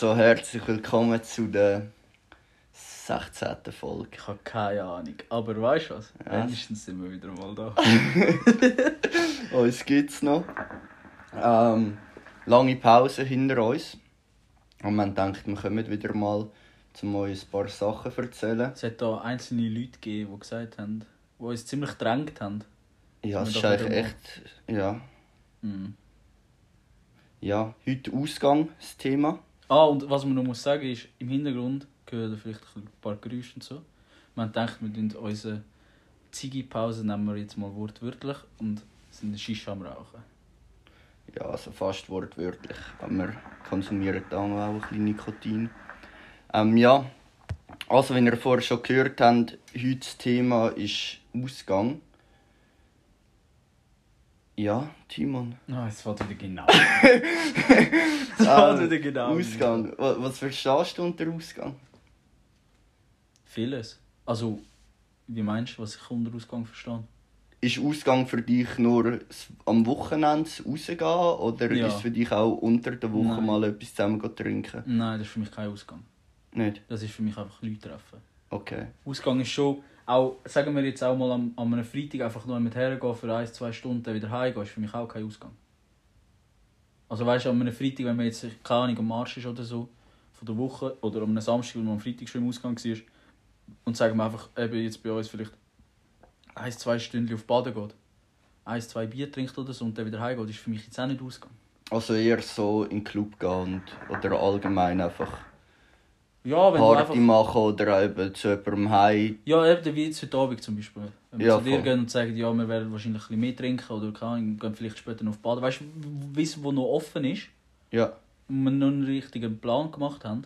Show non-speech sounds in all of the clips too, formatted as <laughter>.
Also herzlich willkommen zu der 16. Folge. Ich habe keine Ahnung. Aber weißt du was? Ja. Wenigstens sind wir wieder mal da. <laughs> Uns gibt's noch. Ähm, lange Pause hinter uns. Und man denkt, wir kommen wieder mal, um euch ein paar Sachen zu erzählen. Es hat da einzelne Leute gegeben, die gesagt haben, die uns ziemlich gedrängt haben. Ja, es ist eigentlich echt. Ja, Mhm. ja, heute Ausgang, das Thema. Ah, und was man noch muss sagen ist, im Hintergrund gehören vielleicht ein paar Geräusche und so. Man denkt, wir nehmen unsere Ziggy-Pause nehmen wir jetzt mal wortwörtlich und sind Shisha am Rauchen. Ja, also fast wortwörtlich. Aber wir konsumieren da auch ein bisschen Nikotin. Ähm, ja, also wie ihr vorher schon gehört habt, heute das Thema ist Ausgang. Ja, Timon. Ah, es fällt wieder genau. Es fällt wieder genau. Ausgang. Was, was verstehst du unter Ausgang? Vieles. Also, wie meinst du, was ich unter Ausgang verstehe? Ist Ausgang für dich nur am Wochenende rausgehen oder Ja. ist es für dich auch unter der Woche Nein. mal etwas zusammen trinken? Nein, das ist für mich kein Ausgang. Nicht? Das ist für mich einfach Leute treffen. Okay. Ausgang ist schon, auch, sagen wir jetzt auch mal am, an einem Freitag einfach nur mit hergehen für ein, zwei Stunden wieder heimgehen, ist für mich auch kein Ausgang. Also weißt du, an einem Freitag, wenn man jetzt, keine Ahnung, am Marsch ist oder so, von der Woche, oder an einem Samstag, wenn man am Freitag schon im Ausgang war, und sagen wir einfach, eben jetzt bei uns vielleicht ein, zwei Stunden auf Baden geht, ein, zwei Bier trinkt oder so und dann wieder heimgeht, ist für mich jetzt auch nicht Ausgang. Also eher so in den Club gehen oder allgemein einfach Ja, wenn Party einfach... machen oder eben zu jemandem heim. Ja, eben wie jetzt heute Abend zum Beispiel. Wenn wir Ja, zu dir voll. gehen und sagen, ja, wir werden wahrscheinlich ein bisschen mehr trinken oder Ahnung, gehen vielleicht später noch auf Baden. Weißt du, wie es wo noch offen ist Ja, und wir noch einen richtigen Plan gemacht haben,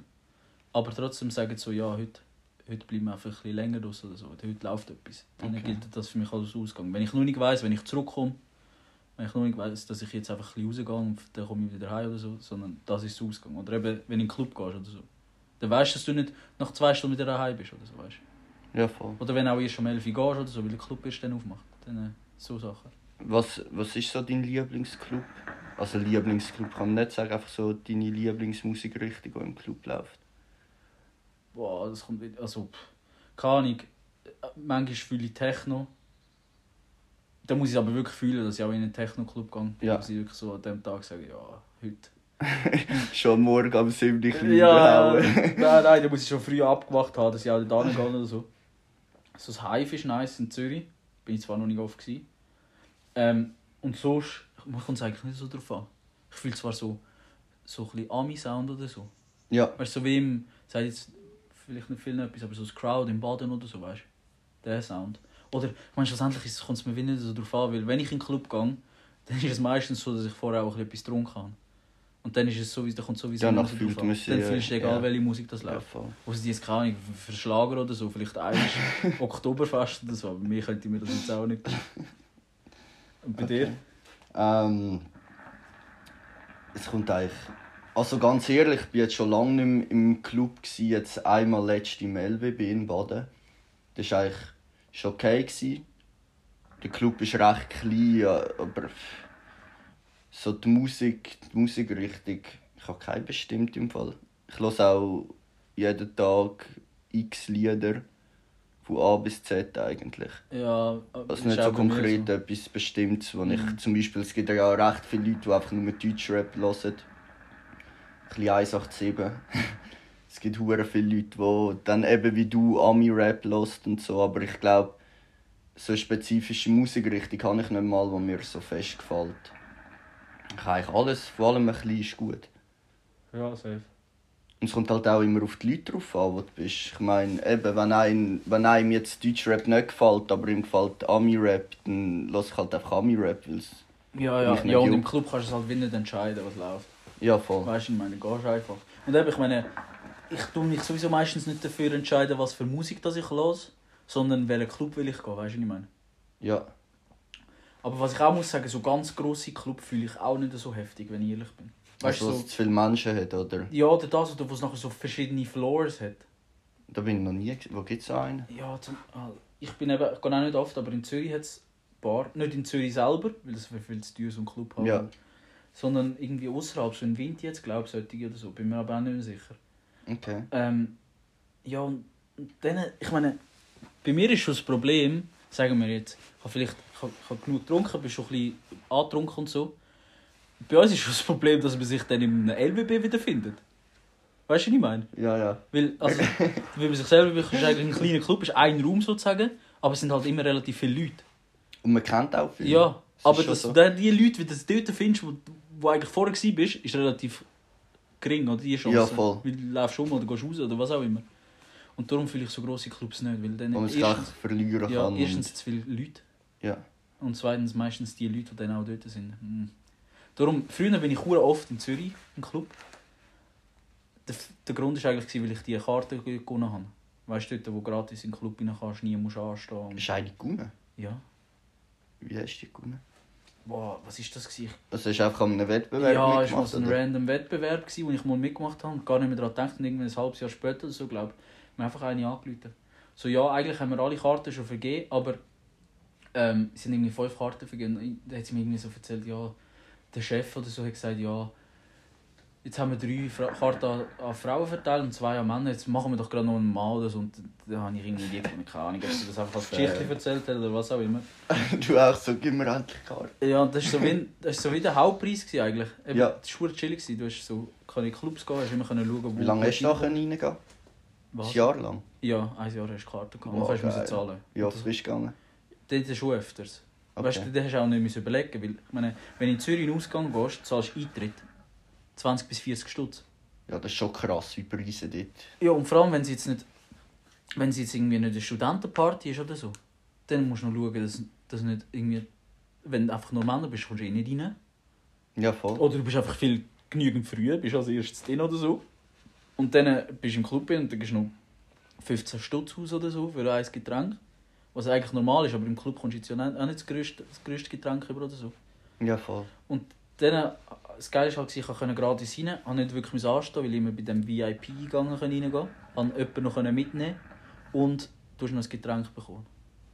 aber trotzdem sagen so, ja, heute, heute bleiben wir einfach ein bisschen länger raus oder so, heute läuft etwas. Dann Okay. gilt das für mich als Ausgang. Wenn ich noch nicht weiss, wenn ich zurückkomme, wenn ich noch nicht weiss, dass ich jetzt einfach ein bisschen rausgehe und dann komme ich wieder heim oder so, sondern das ist der Ausgang. Oder eben, wenn du in den Club gehst oder so. Dann weißt du, dass du nicht nach zwei Stunden wieder daheim bist oder so, weißt du. ja voll. Oder wenn auch erst um 11 Uhr gehst oder so, weil der Club erst dann aufmacht. Dann äh, so Sachen. Was, was ist so dein Lieblingsclub? Also Lieblingsclub kann man nicht sagen, einfach so deine Lieblingsmusikrichtung, die im Club läuft. Boah, das kommt wieder. Also, keine Ahnung. Äh, Manchmal fühle ich Techno. Da muss ich aber wirklich fühlen, dass ich auch in einen Techno-Club gehe. Ja. Da muss ich wirklich so an dem Tag sagen, ja, heute. <laughs> Schon morgen am 7. Uhr Ja, hauen. nein, nein, da muss ich schon früh abgemacht haben, dass ich auch da gehe oder so. So das Hive ist nice in Zürich. Bin ich zwar noch nicht oft gewesen. Ähm, und sonst, man kommt es eigentlich nicht so drauf an. Ich fühle zwar so, so ein bisschen Ami-Sound oder so. Ja, Weißt du, so wie im, sagt jetzt vielleicht nicht viel etwas, aber so das Crowd im Baden oder so, weißt du? Der Sound. Oder, ich meine, schlussendlich kommt es mir nicht so drauf an, weil wenn ich in den Club gehe, <laughs> dann ist es meistens so, dass ich vorher auch etwas getrunken habe. Und dann ist es sowieso, dann kommt sowieso Danach so fühlt drauf an. Dann ja, fühlst du egal, ja. welche Musik das ja läuft. voll. Wo sie jetzt keine Ahnung, für Schlager oder so, vielleicht eines <laughs> Oktoberfest oder so, aber mir könnte mir das jetzt auch nicht. Und bei dir? Ähm, es kommt eigentlich. Also ganz ehrlich, ich bin jetzt schon lange nicht mehr im Club. Gewesen, jetzt einmal letzte im LWB in Baden. Das war eigentlich ist okay. Gewesen. Der Club ist recht klein, ja, aber so die Musik, die Musikrichtung, ich habe keine bestimmt im Fall. Ich höre auch jeden Tag x Lieder von A bis Z eigentlich. Ja, aber Also ist nicht so konkret etwas Bestimmtes, wo Mhm. ich zum Beispiel, es gibt ja auch recht viele Leute, die einfach nur Deutschrap hören. Ein bisschen 187. <laughs> es gibt hure viele Leute, die dann eben wie du Ami-Rap hören und so, aber ich glaube, so eine spezifische Musikrichtung habe ich nicht mal, die mir so fest gefällt. Ich habe eigentlich alles, vor allem ein bisschen ist gut. Ja, safe. Und es kommt halt auch immer auf die Leute drauf an, wo du bist. Ich meine, eben, wenn, ein, wenn einem jetzt Deutschrap nicht gefällt, aber ihm gefällt Ami-Rap, dann lass ich halt einfach Ami-Rap, weil es... Ja, ja, ja und im. Club kannst du es halt wie nicht entscheiden, was läuft. Ja, voll. Weißt du, ich meine, gehst einfach. Und eben, ich meine, ich tue mich sowieso meistens nicht dafür entscheiden, was für Musik das ich höre, sondern welchen Club will ich gehen, weißt du, was ich meine? Ja, Aber was ich auch muss sagen, so ganz grosse Club fühle ich auch nicht so heftig, wenn ich ehrlich bin. Weißt also, du, so, es zu viele Menschen hat, oder? ja, oder das, oder wo es nachher so verschiedene Floors hat. Da bin ich noch nie... Wo gibt es einen? Ja, zum, ah, ich bin eben, ich gehe auch nicht oft, aber in Zürich hat es Bar, nicht in Zürich selber, weil das wäre viel zu teuer, so ein Club haben. Ja. sondern irgendwie außerhalb, so in Wind jetzt, glaube ich, solche oder so. Bin mir aber auch nicht mehr sicher. Okay. Ähm, ja, und dann, ich meine, bei mir ist schon das Problem, sagen wir jetzt, ich habe vielleicht ich habe, ich habe genug getrunken, bin schon ein bisschen angetrunken und so. Bei uns ist das Problem, dass man sich dann in einem LBB wiederfindet. Weißt du, was ich meine? Ja, ja. Weil, also, <laughs> wie man sich selber ist eigentlich ein kleiner Club, ist ein Raum sozusagen, aber es sind halt immer relativ viele Leute. Und man kennt auch viele. Ja, ist aber dass so. die Leute, wie du das dort findest, wo, wo eigentlich vorher warst, ist, ist relativ gering, oder? Die Chance. Ja, voll. Weil du läufst um oder gehst raus oder was auch immer. Und darum fühle ich so grosse Clubs nicht, weil dann Wo man sich verlieren ja, kann. erstens zu viele Leute und, ja. und zweitens meistens die Leute, die dann auch dort sind. Mhm. Darum, früher bin ich oft in Zürich im Club. Der, der Grund war eigentlich, weil ich die Karte gewonnen habe. Weißt du, dort, wo gratis in den Club rein kannst, nie musst anstehen. Und, Ist eine gewonnen? ja. Wie hast du die gewonnen? Boah, was ist das? Gewesen? Hast du einfach an einem Wettbewerb Ja, es war ein random Wettbewerb, gewesen, wo ich mal mitgemacht habe. Gar nicht mehr daran gedacht. Und irgendwann ein halbes Jahr später oder so, glaube ich, mir einfach eine angerufen. So, ja, eigentlich haben wir alle Karten schon vergeben, aber ähm, es sind irgendwie fünf Karten vergeben. Und Da hat sie mir irgendwie so erzählt, ja, der Chef oder so hat gesagt, ja, jetzt haben wir drei Fra Karten an, an Frauen verteilt und zwei an Männer, jetzt machen wir doch gerade noch einen Mann oder so. Und da habe ich irgendwie die keine Ahnung, ob sie das einfach als Geschichte erzählt hat oder was auch immer. <laughs> du auch so, gib mir endlich Karte. Ja, das war so wie, das ist so wie der Hauptpreis gewesen eigentlich. Eben, Ja. Das war chillig. Du hast so, in Clubs gehen, hast immer können schauen, wo... Wie lange hast du nachher reingehen? Ein Was? Jahr lang? Ja, ein Jahr hast du Karten gehabt. Oh, kannst du zahlen. Ja, das, frisch gegangen. das ist schon öfters. Okay. Weißt du, da hast du auch nicht überlegen, weil ich meine, wenn du in Zürich in den Ausgang gehst, zahlst du Eintritt. 20 bis 40 Stutz. Ja, das ist schon krass, wie Preise dort. Ja, und vor allem, wenn sie jetzt nicht... Wenn sie jetzt irgendwie nicht eine Studentenparty ist oder so, dann musst du noch schauen, dass, dass nicht irgendwie... Wenn du einfach nur Männer bist, kommst du eh nicht rein. Ja, voll. Oder du bist einfach viel genügend früh, bist als erstes drin oder so. Und dann äh, bist du im Club und dann gehst du noch 15 Stutz aus oder so für ein Getränk. Was eigentlich normal ist, aber im Club kommst du jetzt ja auch nicht das grösste, das grösste Getränk über oder so. Ja, voll. Und dann, äh, das Geile ist halt, ich konnte gratis rein, habe nicht wirklich anstehen, weil ich immer bei dem VIP-Eingang reingehen konnte. Habe jemanden noch mitnehmen und du hast noch ein Getränk bekommen.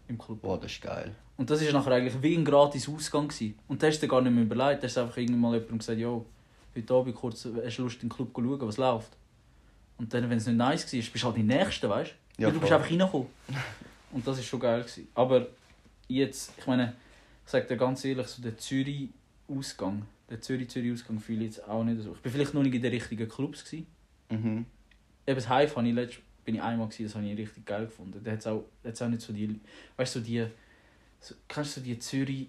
Im Club. Boah, das ist geil. Und das war nachher eigentlich wie ein gratis Ausgang. Gewesen. Und da hast du dir gar nicht mehr überlegt. Da hast du einfach irgendwann mal jemandem gesagt, jo, heute Abend kurz, hast du Lust in den Club zu schauen, was läuft? Und dann, wenn es nicht nice war, bist du halt die Nächste, weißt du? Ja, du bist einfach reingekommen. Und das war schon geil. Gewesen. Aber jetzt, ich meine, ich sage dir ganz ehrlich, so der Zürich-Ausgang, der Zürich-Zürich-Ausgang fühle ich jetzt auch nicht so. Ich bin vielleicht noch nicht in den richtigen Clubs. Gewesen. Mhm. Eben das Hive habe ich letzt, bin ich einmal gewesen, das habe ich richtig geil gefunden. Da hat es auch, hat's auch nicht so die, weißt du, so die, so, kennst du so die Zürich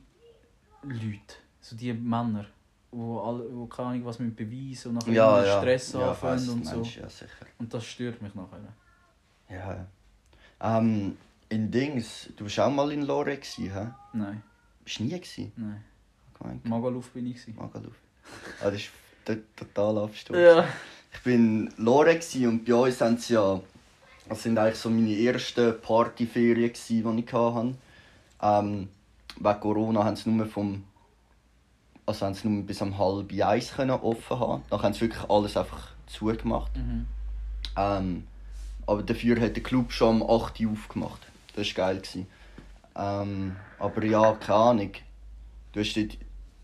Leute, so die Männer, wo alle, wo keine Ahnung was mit beweisen und nachher Ja, ja. Stress ja, anfangen und so. Mensch, ja, sicher. Und das stört mich nachher. Ja. Ähm, in Dings, du warst auch mal in Lore, gewesen, hä? Nein, Bist du nie gewesen? nein. Gemeint, Magaluf bin ich gewesen. Magaluf. Ah, das ist total Absturz. Ja. Ich bin in Lore gewesen und bei uns haben sie ja. Das sind eigentlich so meine ersten Partyferien, gewesen, die ich hatte. Ähm, wegen Corona haben sie nur vom. Also haben sie nur bis um halb eins können offen haben. Dann haben sie wirklich alles einfach zugemacht. Mhm. Ähm, aber dafür hat der Club schon um 8 Uhr aufgemacht. Das war geil. gewesen. Ähm, aber ja, keine Ahnung. Du, hast dort,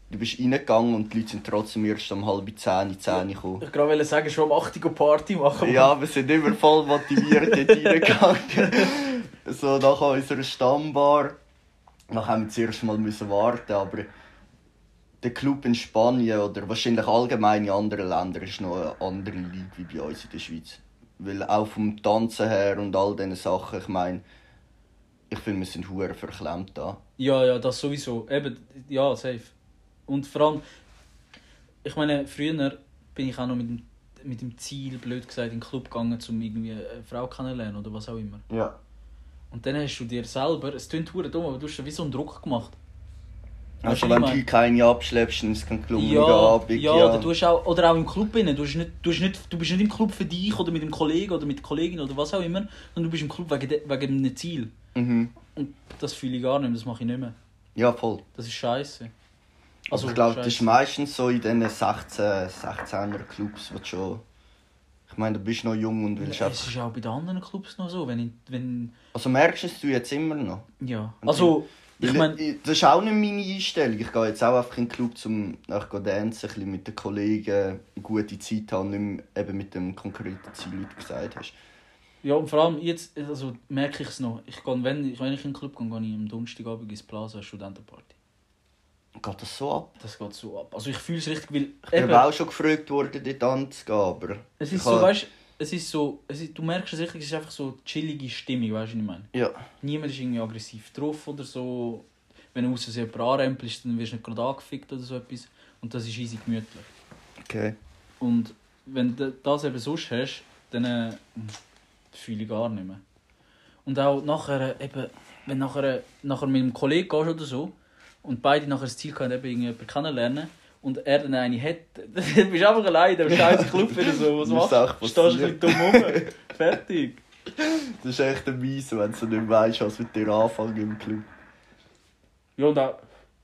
du bist reingegangen und die Leute sind trotzdem erst um halb 10, 10 gekommen. Ich wollte gerade sagen, schon um 8 Uhr Party machen. Ja, wir sind immer voll motiviert dort <laughs> reingegangen. so nach unserer Stammbar. Dann haben wir zuerst mal müssen warten, aber der Club in Spanien oder wahrscheinlich allgemein in anderen Ländern ist noch eine andere Liga wie bei uns in der Schweiz. Weil auch vom Tanzen her und all diesen Sachen, ich meine, ich finde, wir sind hure verklemmt da. Ja, ja, das sowieso. Eben, ja, safe. Und vor allem, ich meine, früher bin ich auch noch mit dem, mit dem Ziel, blöd gesagt, in den Club gegangen, um irgendwie eine Frau kennenzulernen oder was auch immer. Ja. Und dann hast du dir selber, es klingt hure dumm, aber du hast dir wie so einen Druck gemacht. Also wenn du keine abschleppst, dann ist es kein gelungener Ja, Abend. ja, Oder, du hast auch, oder auch im Club innen. Du, hast nicht, du, nicht, du bist nicht im Club für dich oder mit dem Kollegen oder mit der Kollegin oder was auch immer, sondern du bist im Club wegen, de, wegen einem Ziel. Mhm. Und das fühle ich gar nicht mehr, das mache ich nicht mehr. Ja, voll. Das ist scheiße. Also, ich glaube, das ist meistens so in diesen 16, 16er Clubs, wo schon. Ich meine, du bist noch jung und willst Ja, es ist auch bei den anderen Clubs noch so. Wenn, ich, wenn Also merkst du es jetzt immer noch? ja. Und Also, Ich mein- das ist auch nicht meine Einstellung. Ich gehe jetzt auch einfach in den Club, um nach ein bisschen mit den Kollegen eine gute Zeit haben, nicht mehr eben mit dem konkreten Ziel, wie du gesagt hast. Ja, und vor allem jetzt also merke ich es noch. Ich gehe, wenn, ich- wenn ich in den Club gehe, gehe ich am Donnerstagabend ins Plaza Studentenparty. Geht das so ab? Das geht so ab. Also ich fühle es richtig, weil Ich bin auch schon gefragt worden, dort anzugehen, aber... es ist so, weißt es ist so, es ist, du merkst es richtig, es ist einfach so chillige Stimmung, weißt du, was ich meine? Ja, Niemand ist irgendwie aggressiv drauf oder so. Wenn du aus jemanden anrempelst, dann wirst du nicht gerade angefickt oder so etwas. Und das ist easy gemütlich. okay. Und wenn du das eben sonst hast, dann äh, fühle ich gar nicht mehr. Und auch nachher, äh, eben, wenn du nachher, nachher mit einem Kollegen gehst oder so und beide nachher das Ziel haben, eben irgendjemanden kennenlernen und er dann eine hat, <laughs> dann bist du einfach allein in dem scheiß Club wieder so. Was machst du? Stehst ein bisschen dumm rum. <laughs> Fertig. Das ist echt ein Mies, wenn du nicht weißt, was mit dir anfangen im Club. Ja, und auch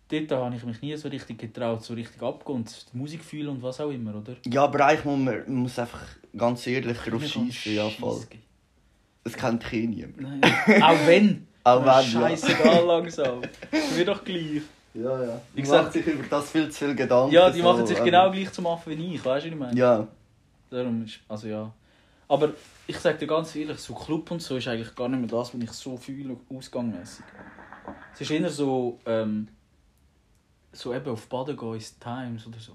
dort habe ich mich nie so richtig getraut, so richtig die Musik fühlen und was auch immer, oder? Ja, aber eigentlich muss man, man muss einfach ganz ehrlich kann schießen, ja voll. Das kennt eh niemand. Nein. Auch wenn. <laughs> Auch wenn, ja. Scheißegal langsam. Mir doch gleich. Ja, ja. Die gesagt- macht sich über das viel zu viel Gedanken. Ja, die so, machen sich ähm, genau gleich zum Affen wie ich, weißt du, was ich meine? Ja, Darum ist, also ja. Aber ich sag dir ganz ehrlich, so Club und so ist eigentlich gar nicht mehr das, was ich so fühle, ausgangmäßig. Es ist eher so, ähm, so eben auf Baden gehen ins Times oder so.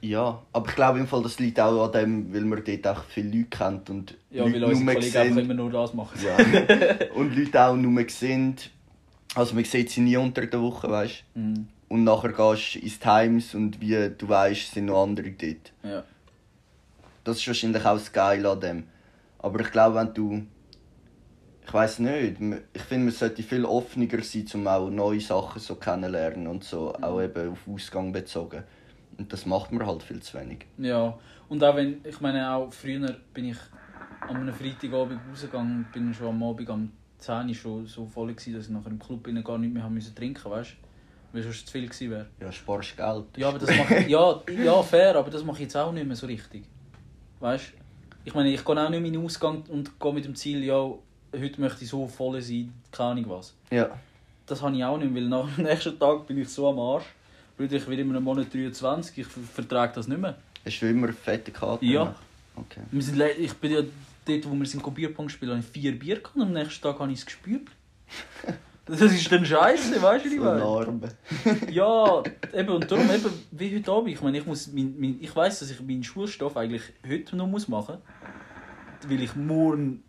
ja. Aber ich glaube im Fall, das liegt auch an dem, weil man dort auch viele Leute kennt und Ja, Leute weil unsere Kollegen einfach sehen- immer nur das machen. Ja. <laughs> und Leute auch nur sehen. Also man sieht sie nie unter der Woche, weißt du. Mhm. Und nachher gehst du ins Times und wie du weißt, sind noch andere dort. Ja. Das ist wahrscheinlich auch das Geile an dem. Aber ich glaube, wenn du. Ich weiß nicht. Ich finde, man sollte viel offener sein, um auch neue Sachen so kennenlernen und so. Mhm. Auch eben auf Ausgang bezogen. Und das macht man halt viel zu wenig. Ja, und auch wenn, ich meine, auch früher bin ich an einem Freitagabend rausgegangen, bin schon am Abend am 10 Uhr schon so voll gewesen, dass ich nachher im Club gar nicht mehr haben müssen trinken, weißt du? Weil sonst zu viel gewesen wäre. Ja, sparst Geld. Ja, aber das mache ich, ja, ja, fair, aber das mache ich jetzt auch nicht mehr so richtig. Weißt du? Ich meine, ich gehe auch nicht mehr in den Ausgang und gehe mit dem Ziel, ja, heute möchte ich so voll sein, keine Ahnung was. Ja. Das habe ich auch nicht, weil nach dem nächsten Tag bin ich so am Arsch. Blöd, ich wieder in einem Monat 23, ich ver- vertrage das nicht mehr. Hast du immer fette Karte? Ja. gemacht? Okay. Wir sind, ich bin ja dort, wo wir sind Bierpong spielen, habe ich vier Bier gehabt und am nächsten Tag habe ich es gespürt. <laughs> Das ist dann scheiße, weißt du, wie ich. <laughs> Ja, eben, und darum eben, wie heute Abend. Ich meine, ich, muss mein, mein, ich weiss, dass ich meinen Schulstoff eigentlich heute noch muss machen muss. Weil ich morgen.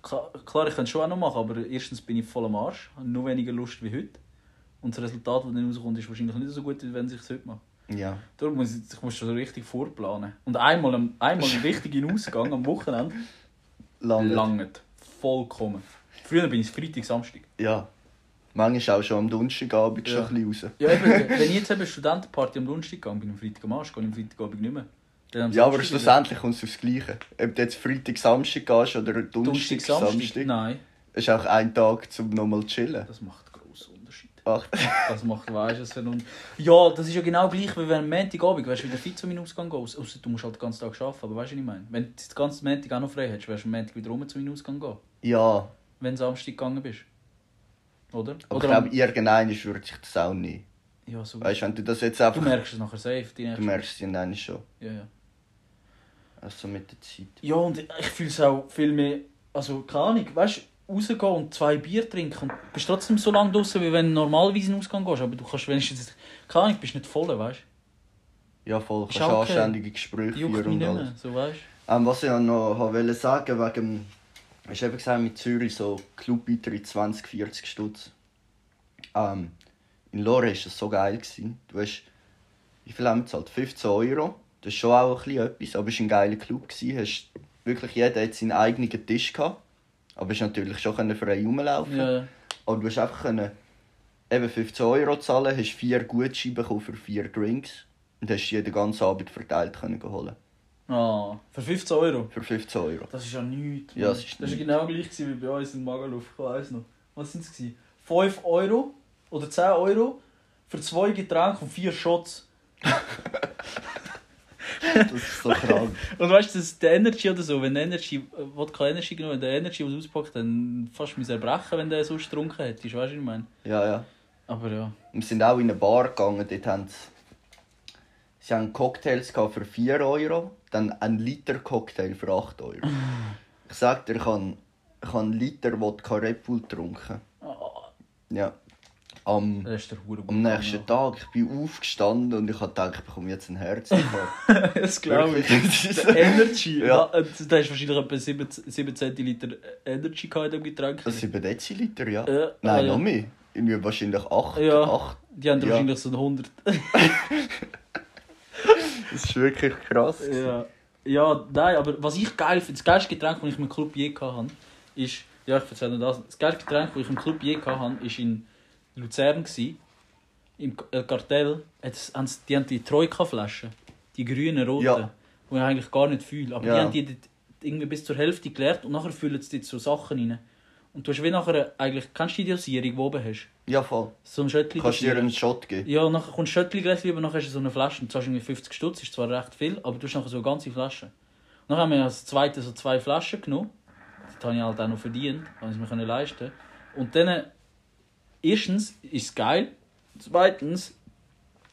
Klar, ich kann es schon auch noch machen, aber erstens bin ich voll am Arsch. Habe noch weniger Lust wie heute. Und das Resultat, das dann rauskommt, ist wahrscheinlich nicht so gut, wie wenn ich es heute mache. Ja. Darum muss ich, ich muss schon so richtig vorplanen. Und einmal, einmal einen richtigen <laughs> Ausgang am Wochenende Langt. Vollkommen. Früher bin ich Freitag, Samstag. Ja. Manchmal auch schon am Donnerstagabend Ja. schon ein bisschen raus. Ja, eben, wenn ich jetzt eben eine Studentenparty am Donnerstag gehe, bin ich am Freitag am Arsch, gehe ich am Freitagabend nicht mehr. Ja, aber schlussendlich kommt es aufs Gleiche. Ob du jetzt Freitag, Samstag gehst oder Donnerstag, Samstag, Samstag? Nein, ist auch ein Tag zum nochmal zu chillen. das macht einen grossen Unterschied. Ach, Das macht, weißt du, einen Unterschied. Ja, das ist ja genau gleich, wie wenn am Montagabend, weißt du, wieder fit zu meinem Ausgang gehst. Ausser du musst halt den ganzen Tag arbeiten, aber weißt du, was ich meine? Wenn du den ganzen Montag auch noch frei hättest, wärst du am Montag wieder rum zu meinem Ausgang gehen. ja, Wenn du Samstag gegangen bist. Oder? aber Oder ich glaube, irgendeiner würde sich das auch nicht. Ja, so. Weißt du, wenn du das jetzt du einfach. merkst es nachher safe. Die Du merkst es irgendwann schon. Ja, ja. Also mit der Zeit. Ja, und ich fühle es auch viel mehr, also keine Ahnung, weißt du, rausgehen und zwei Bier trinken und bist trotzdem so lange draußen, wie wenn du normalerweise in den Ausgang gehst, aber du kannst wenigstens, keine Ahnung, bist nicht voll, weißt Ja, voll. Kannst okay. anständige Gespräche du? Führen und alles. so weißt Ähm, was ich noch wollte sagen, wegen. Hast du eben gesagt, mit Zürich so Clubbeitritt 20, 40 Stutz. Ähm, in Lore war das so geil. Gewesen. Du hast. Wie viel haben wir gezahlt? 15 Euro. Das ist schon auch ein bisschen etwas, aber es war ein geiler Club. Gewesen. Hast wirklich jeder hat seinen eigenen Tisch gehabt. Aber es natürlich schon frei rumlaufen. Ja, Aber du hast einfach können, eben 15 Euro zahlen, hast vier Gutscheine bekommen für vier Drinks und hast die den ganzen Abend verteilt können holen. ah, für 15 Euro. Für 15 Euro. Das ist ja nichts. Ja, es ist das war nichts. genau gleich wie bei uns in Magaluf, ich weiss noch. Was waren es? gewesen? 5 Euro oder 10 Euro für zwei Getränke und vier Shots. <laughs> Das ist so krank. <laughs> Und weißt du, der Energy oder so, wenn Energy, äh, Wodka Energy genommen, wenn der Energy was auspackt, dann fast müssen erbrechen, wenn der sonst getrunken hättest, weißt du, was ich meine? Ja, ja. Aber ja. Wir sind auch in eine Bar gegangen, dort haben sie... Sie haben Cocktails für 4 Euro, dann ein Liter Cocktail für 8 Euro. <laughs> Ich sag dir, ich habe, ich habe einen Liter Wodka Red Bull getrunken. Ja. Am, ist am nächsten Tag, ich bin aufgestanden und ich habe gedacht, ich bekomme jetzt einen Herzinfarkt. <laughs> Das glaube ich. <laughs> Der Energy. <laughs> Ja. Da hast du wahrscheinlich etwa 7, 7 Zentiliter Energy in dem Getränk. Das sind 7 Deziliter, ja. Ja, Nein, ah, ja. noch mehr. Irgendwie wahrscheinlich 8. Ja. 8. Die haben Ja. wahrscheinlich so ein 100. Das ist wirklich krass. ja. ja, nein, aber was ich geil finde, das geilste Getränk, das ich im Club je hatte, ist. Ja, ich erzähle noch das. Das geilste Getränk, das ich im Club je hatte, war in Luzern. Gewesen. Im äh, Kartell haben die haben die Troika-Flaschen, die grünen, roten, Ja. die ich eigentlich gar nicht fühle. Aber Ja. die haben die irgendwie bis zur Hälfte geleert und nachher füllen sie so Sachen rein. Und du hast wie nachher eigentlich, kennst du die Dosierung, die du oben hast? Ja, voll. So ein Schöttli Kannst du dir einen Shot geben? Ja, nachher kommt Schöttli-Gläschen über, nachher hast du so eine Flasche und zahlst irgendwie 50 Stutz, ist zwar recht viel, aber du hast nachher so eine ganze Flasche. Dann haben wir als zweite so zwei Flaschen genommen. Das habe ich halt auch noch verdient, habe ich es mir leisten. Und dann, erstens ist es geil, zweitens,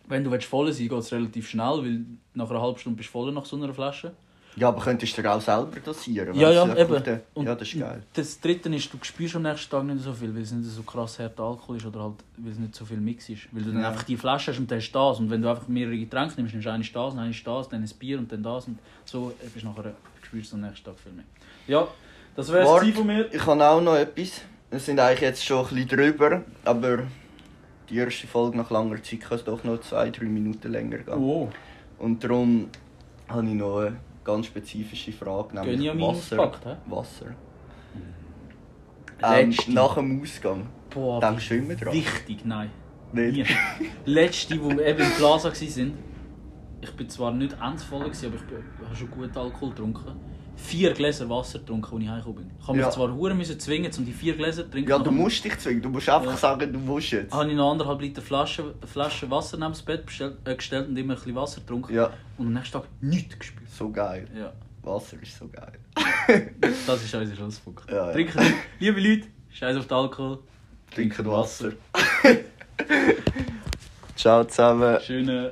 wenn du willst voll sein geht es relativ schnell, weil nach einer halben Stunde bist du voll nach so einer Flasche. Ja, aber könntest du dir auch selber dosieren? Ja, ja, eben. auf den- Ja, das ist geil. Das dritte ist, du spürst am nächsten Tag nicht so viel, weil es nicht so krass harter Alkohol ist oder halt, weil es nicht so viel Mix ist. Weil du dann Ja. einfach die Flasche hast und dann hast du das. Und wenn du einfach mehrere Getränke nimmst, nimmst du eine das, eine das, dann ein Bier und dann das. Und so bist du nachher, spürst du am nächsten Tag viel mehr. Ja, das wäre es von mir. Ich habe auch noch etwas. Wir sind eigentlich jetzt schon ein bisschen drüber, aber die erste Folge nach langer Zeit kann es doch noch zwei, drei Minuten länger gehen. Oh, Und darum habe ich noch eine ganz spezifische Frage, nämlich Gönjamin Wasser. auspackt, hä? Wasser. Ähm, Letzte. nach dem Ausgang. boah, Denkst du immer dran? wichtig, nein. Nicht? Nie. Letzte, wo wir eben im Plaza waren, ich bin zwar nicht ganz voll, gewesen, aber ich bin- ich habe schon gut Alkohol getrunken. Vier Gläser Wasser getrunken, als ich heimgekommen bin. Ich habe mich Ja. zwar hure müssen zwingen, um die vier Gläser zu trinken. Ja, du musst dich zwingen. Du musst einfach Ja. sagen, du musst jetzt. habe ich noch anderthalb Liter Flasche, Flasche Wasser neben das Bett bestellt, äh, gestellt und immer ein bisschen Wasser getrunken. Ja, Und am nächsten Tag nichts gespürt. so geil. Ja, Wasser ist so geil. <laughs> das ist unser Schlusspunkt. Ja, ja. Trinken, liebe Leute, scheiß auf den Alkohol. Trinken Wasser. <laughs> Ciao zusammen. Schönen